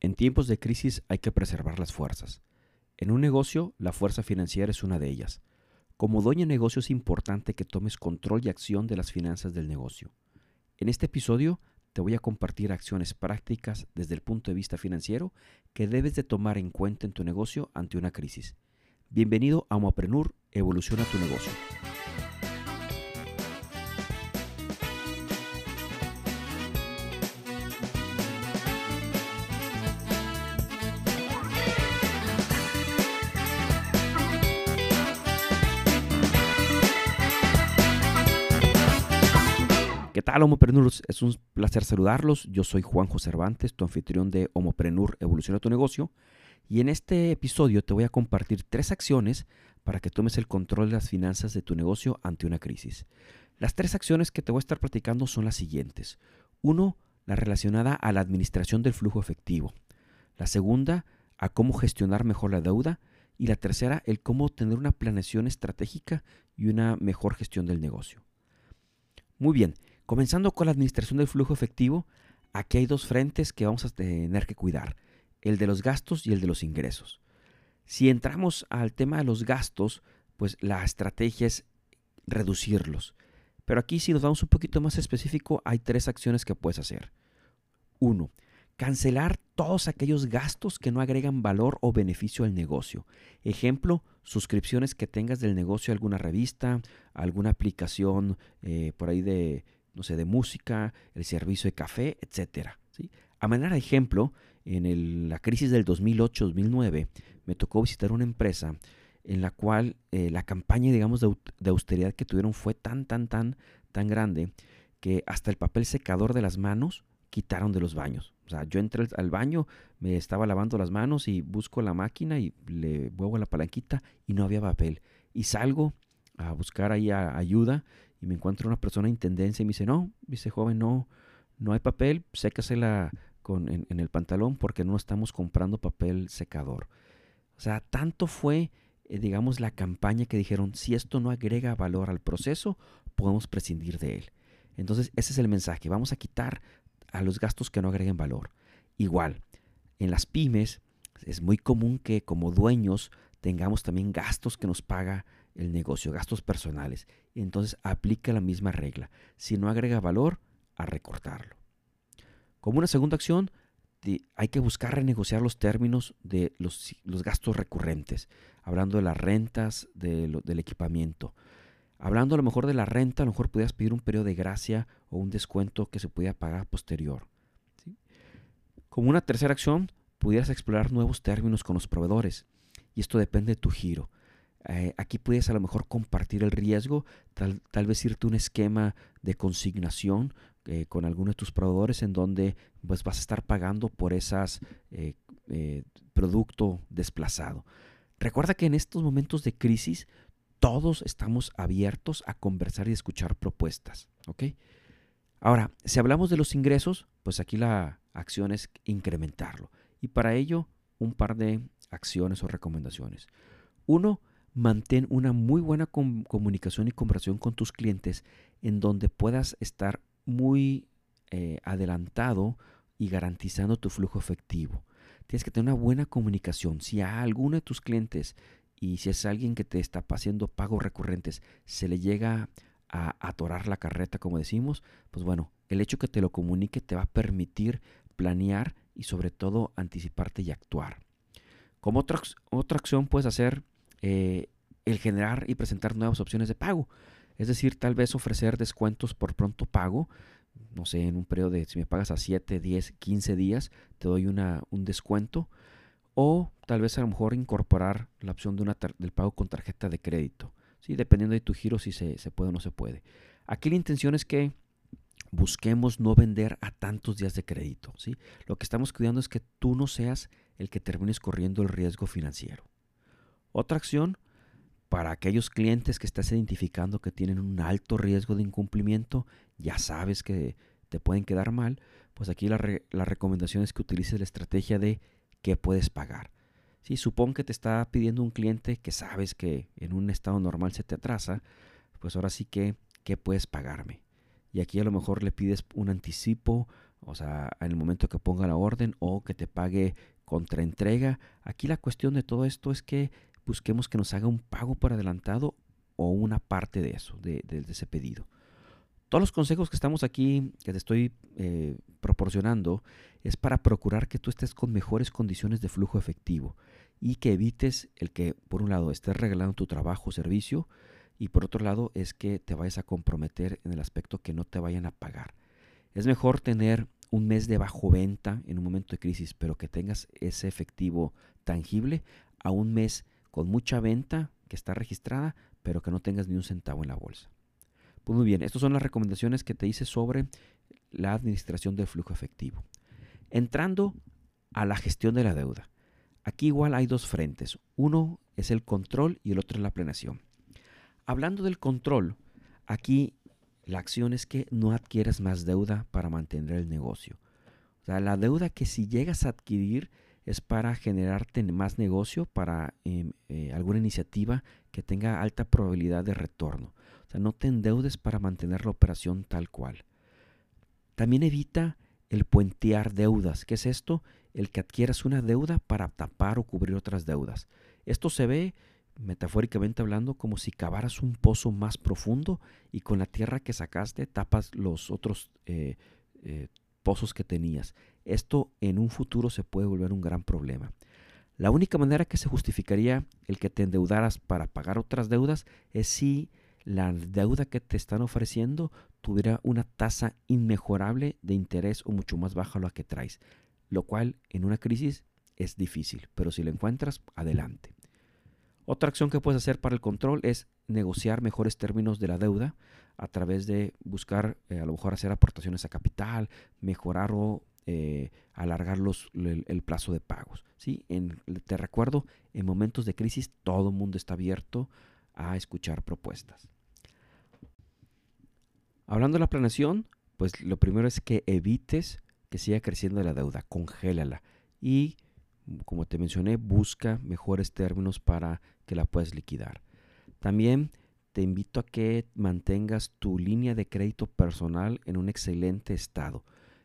En tiempos de crisis hay que preservar las fuerzas. En un negocio, la fuerza financiera es una de ellas. Como dueño de negocio es importante que tomes control y acción de las finanzas del negocio. En este episodio te voy a compartir acciones prácticas desde el punto de vista financiero que debes de tomar en cuenta en tu negocio ante una crisis. Bienvenido a Homoprenur, evoluciona tu negocio. Tal, Homoprenurs? Es un placer saludarlos. Yo soy Juanjo Cervantes, tu anfitrión de Homoprenur Evoluciona tu negocio. Y en este episodio te voy a compartir tres acciones para que tomes el control de las finanzas de tu negocio ante una crisis. Las tres acciones que te voy a estar platicando son las siguientes. Uno, la relacionada a la administración del flujo efectivo. La segunda, a cómo gestionar mejor la deuda. Y la tercera, el cómo tener una planeación estratégica y una mejor gestión del negocio. Muy bien, Comenzando con la administración del flujo efectivo, aquí hay dos frentes que vamos a tener que cuidar, el de los gastos y el de los ingresos. Si entramos al tema de los gastos, pues la estrategia es reducirlos. Pero aquí si nos vamos un poquito más específico, hay tres acciones que puedes hacer. Uno, cancelar todos aquellos gastos que no agregan valor o beneficio al negocio. Ejemplo, suscripciones que tengas del negocio a alguna revista, alguna aplicación eh, por ahí de no sé, de música, el servicio de café, etc. A manera de ejemplo, en la crisis del 2008-2009 me tocó visitar una empresa en la cual eh, la campaña, digamos, de, de, austeridad que tuvieron fue tan, tan, tan, tan grande que hasta el papel secador de las manos quitaron de los baños. O sea, yo entré al baño, me estaba lavando las manos y busco la máquina y le muevo la palanquita y no había papel. Y salgo a buscar ahí ayuda y me encuentro una persona en tendencia y me dice, no, dice joven, no, no hay papel, sécasela con, en, en el pantalón porque no estamos comprando papel secador. O sea, tanto fue, eh, digamos, la campaña que dijeron, si esto no agrega valor al proceso, podemos prescindir de él. Entonces, ese es el mensaje, vamos a quitar a los gastos que no agreguen valor. Igual, en las pymes es muy común que como dueños tengamos también gastos que nos paga el negocio, gastos personales. Entonces aplica la misma regla. Si no agrega valor, a recortarlo. Como una segunda acción, hay que buscar renegociar los términos de los, gastos recurrentes, hablando de las rentas del equipamiento. Hablando a lo mejor de la renta, a lo mejor pudieras pedir un periodo de gracia o un descuento que se pudiera pagar posterior. Como una tercera acción, pudieras explorar nuevos términos con los proveedores. Y esto depende de tu giro. Eh, aquí puedes a lo mejor compartir el riesgo, tal, vez irte un esquema de consignación eh, con alguno de tus proveedores en donde pues, vas a estar pagando por esas eh, producto desplazado. Recuerda que en estos momentos de crisis todos estamos abiertos a conversar y escuchar propuestas. Ahora, si hablamos de los ingresos, pues aquí la acción es incrementarlo. Y para ello, un par de acciones o recomendaciones. Uno, mantén una muy buena comunicación y conversación con tus clientes en donde puedas estar muy eh, adelantado y garantizando tu flujo efectivo. Tienes que tener una buena comunicación. Si a alguno de tus clientes y si es alguien que te está haciendo pagos recurrentes, se le llega a atorar la carreta, como decimos, pues bueno, el hecho que te lo comunique te va a permitir planear y sobre todo anticiparte y actuar. Como otra, otra acción puedes hacer eh, el generar y presentar nuevas opciones de pago. Es decir, tal vez ofrecer descuentos por pronto pago. No sé, en un periodo de si me pagas a 7, 10, 15 días, te doy una, un descuento. O tal vez a lo mejor incorporar la opción de una del pago con tarjeta de crédito. ¿sí? Dependiendo de tu giro si se, se puede o no se puede. Aquí la intención es que busquemos no vender a tantos días de crédito. ¿sí? Lo que estamos cuidando es que tú no seas el que termines corriendo el riesgo financiero. Otra acción para aquellos clientes que estás identificando que tienen un alto riesgo de incumplimiento, ya sabes que te pueden quedar mal, pues aquí la, recomendación es que utilices la estrategia de qué puedes pagar. Si supón que te está pidiendo un cliente que sabes que en un estado normal se te atrasa, pues ahora sí que, ¿qué puedes pagarme? Y aquí a lo mejor le pides un anticipo o sea, en el momento que ponga la orden o que te pague contraentrega. Aquí la cuestión de todo esto es que busquemos que nos haga un pago por adelantado o una parte de eso, de, ese pedido. Todos los consejos que estamos aquí, que te estoy eh, proporcionando, es para procurar que tú estés con mejores condiciones de flujo efectivo y que evites el que, por un lado, estés regalando tu trabajo o servicio y por otro lado, es que te vayas a comprometer en el aspecto que no te vayan a pagar. Es mejor tener un mes de bajo venta en un momento de crisis, pero que tengas ese efectivo tangible, a un mes con mucha venta que está registrada, pero que no tengas ni un centavo en la bolsa. Pues muy bien, estas son las recomendaciones que te hice sobre la administración del flujo efectivo. Entrando a la gestión de la deuda. Aquí igual hay dos frentes. Uno es el control y el otro es la planeación. Hablando del control, aquí la acción es que no adquieras más deuda para mantener el negocio. O sea, la deuda que si llegas a adquirir es para generarte más negocio, para em, eh, alguna iniciativa que tenga alta probabilidad de retorno. O sea, no te endeudes para mantener la operación tal cual. También evita el puentear deudas. ¿Qué es esto? El que adquieras una deuda para tapar o cubrir otras deudas. Esto se ve metafóricamente hablando, como si cavaras un pozo más profundo y con la tierra que sacaste tapas los otros eh, eh, pozos que tenías. Esto en un futuro se puede volver un gran problema. La única manera que se justificaría el que te endeudaras para pagar otras deudas es si la deuda que te están ofreciendo tuviera una tasa inmejorable de interés o mucho más baja a la que traes, lo cual en una crisis es difícil, pero si lo encuentras, adelante. Otra acción que puedes hacer para el control es negociar mejores términos de la deuda a través de buscar eh, a lo mejor hacer aportaciones a capital, mejorar o eh, alargar los, el, plazo de pagos. ¿sí? te recuerdo, en momentos de crisis todo el mundo está abierto a escuchar propuestas. Hablando de la planeación, pues lo primero es que evites que siga creciendo la deuda, congélala y como te mencioné, busca mejores términos para que la puedas liquidar. También te invito a que mantengas tu línea de crédito personal en un excelente estado.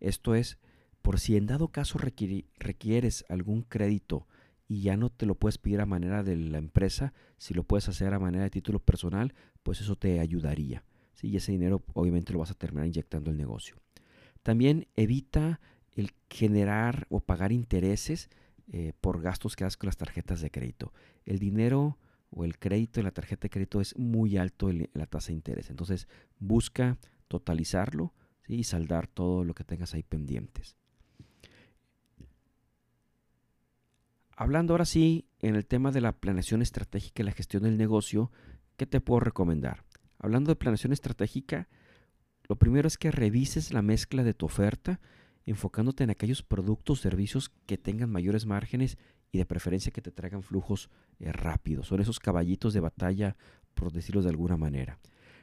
Esto es, por si en dado caso requieres algún crédito y ya no te lo puedes pedir a manera de la empresa, si lo puedes hacer a manera de título personal, pues eso te ayudaría. Y ese dinero obviamente lo vas a terminar inyectando el negocio. También evita el generar o pagar intereses eh, por gastos que haces con las tarjetas de crédito. El dinero o el crédito en la tarjeta de crédito es muy alto en la tasa de interés. Entonces busca totalizarlo y saldar todo lo que tengas ahí pendientes. Hablando ahora sí en el tema de la planeación estratégica y la gestión del negocio, ¿qué te puedo recomendar? Hablando de planeación estratégica, lo primero es que revises la mezcla de tu oferta enfocándote en aquellos productos o servicios que tengan mayores márgenes y de preferencia que te traigan flujos eh, rápidos. Son esos caballitos de batalla, por decirlo de alguna manera.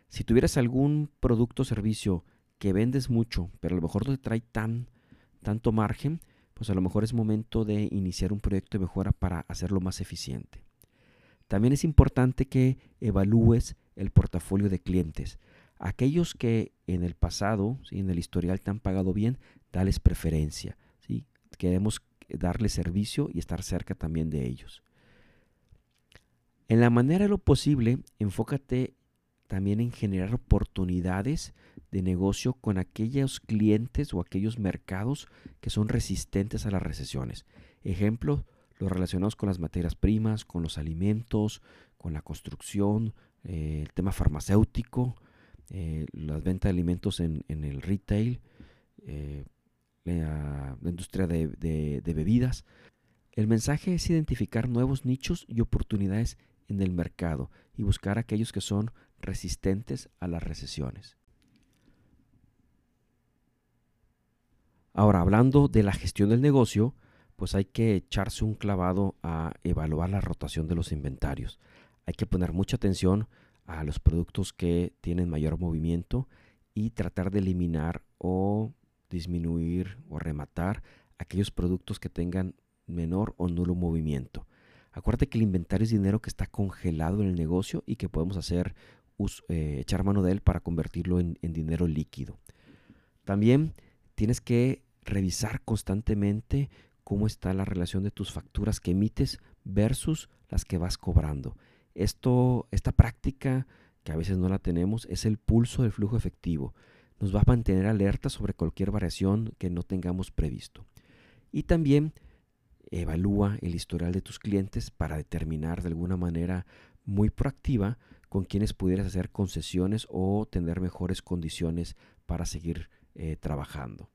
Si tuvieras algún producto o servicio que vendes mucho, pero a lo mejor no te trae tan, tanto margen, pues a lo mejor es momento de iniciar un proyecto de mejora para hacerlo más eficiente. También es importante que evalúes el portafolio de clientes. Aquellos que en el pasado, en el historial te han pagado bien, dales preferencia. ¿sí? Queremos darles servicio y estar cerca también de ellos. En la manera de lo posible, enfócate también en generar oportunidades de negocio con aquellos clientes o aquellos mercados que son resistentes a las recesiones. Ejemplo, los relacionados con las materias primas, con los alimentos, con la construcción, eh, el tema farmacéutico, eh, las ventas de alimentos en, el retail, eh, la, industria de, bebidas. El mensaje es identificar nuevos nichos y oportunidades en el mercado y buscar aquellos que son resistentes a las recesiones. Ahora, hablando de la gestión del negocio, pues hay que echarse un clavado a evaluar la rotación de los inventarios. Hay que poner mucha atención a los productos que tienen mayor movimiento y tratar de eliminar o disminuir o rematar aquellos productos que tengan menor o nulo movimiento. Acuérdate que el inventario es dinero que está congelado en el negocio y que podemos hacer eh, echar mano de él para convertirlo en, dinero líquido. También tienes que revisar constantemente cómo está la relación de tus facturas que emites versus las que vas cobrando. Esto, esta práctica, que a veces no la tenemos, es el pulso del flujo efectivo. Nos va a mantener alerta sobre cualquier variación que no tengamos previsto. Y también evalúa el historial de tus clientes para determinar de alguna manera muy proactiva con quienes pudieras hacer concesiones o tener mejores condiciones para seguir eh, trabajando.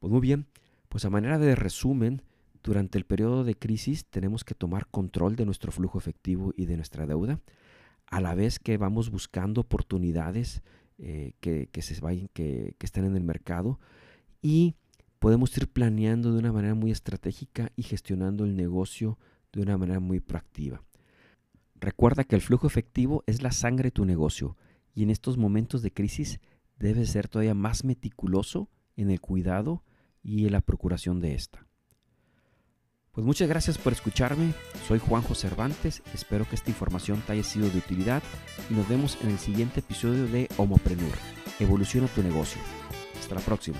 Pues muy bien, pues a manera de resumen, durante el periodo de crisis tenemos que tomar control de nuestro flujo efectivo y de nuestra deuda, a la vez que vamos buscando oportunidades eh, que, se vayan, que, que estén en el mercado y podemos ir planeando de una manera muy estratégica y gestionando el negocio de una manera muy proactiva. Recuerda que el flujo efectivo es la sangre de tu negocio y en estos momentos de crisis debes ser todavía más meticuloso en el cuidado y en la procuración de esta. Pues muchas gracias por escucharme, soy Juanjo Cervantes, espero que esta información te haya sido de utilidad y nos vemos en el siguiente episodio de Homoprenur, evoluciona tu negocio. Hasta la próxima.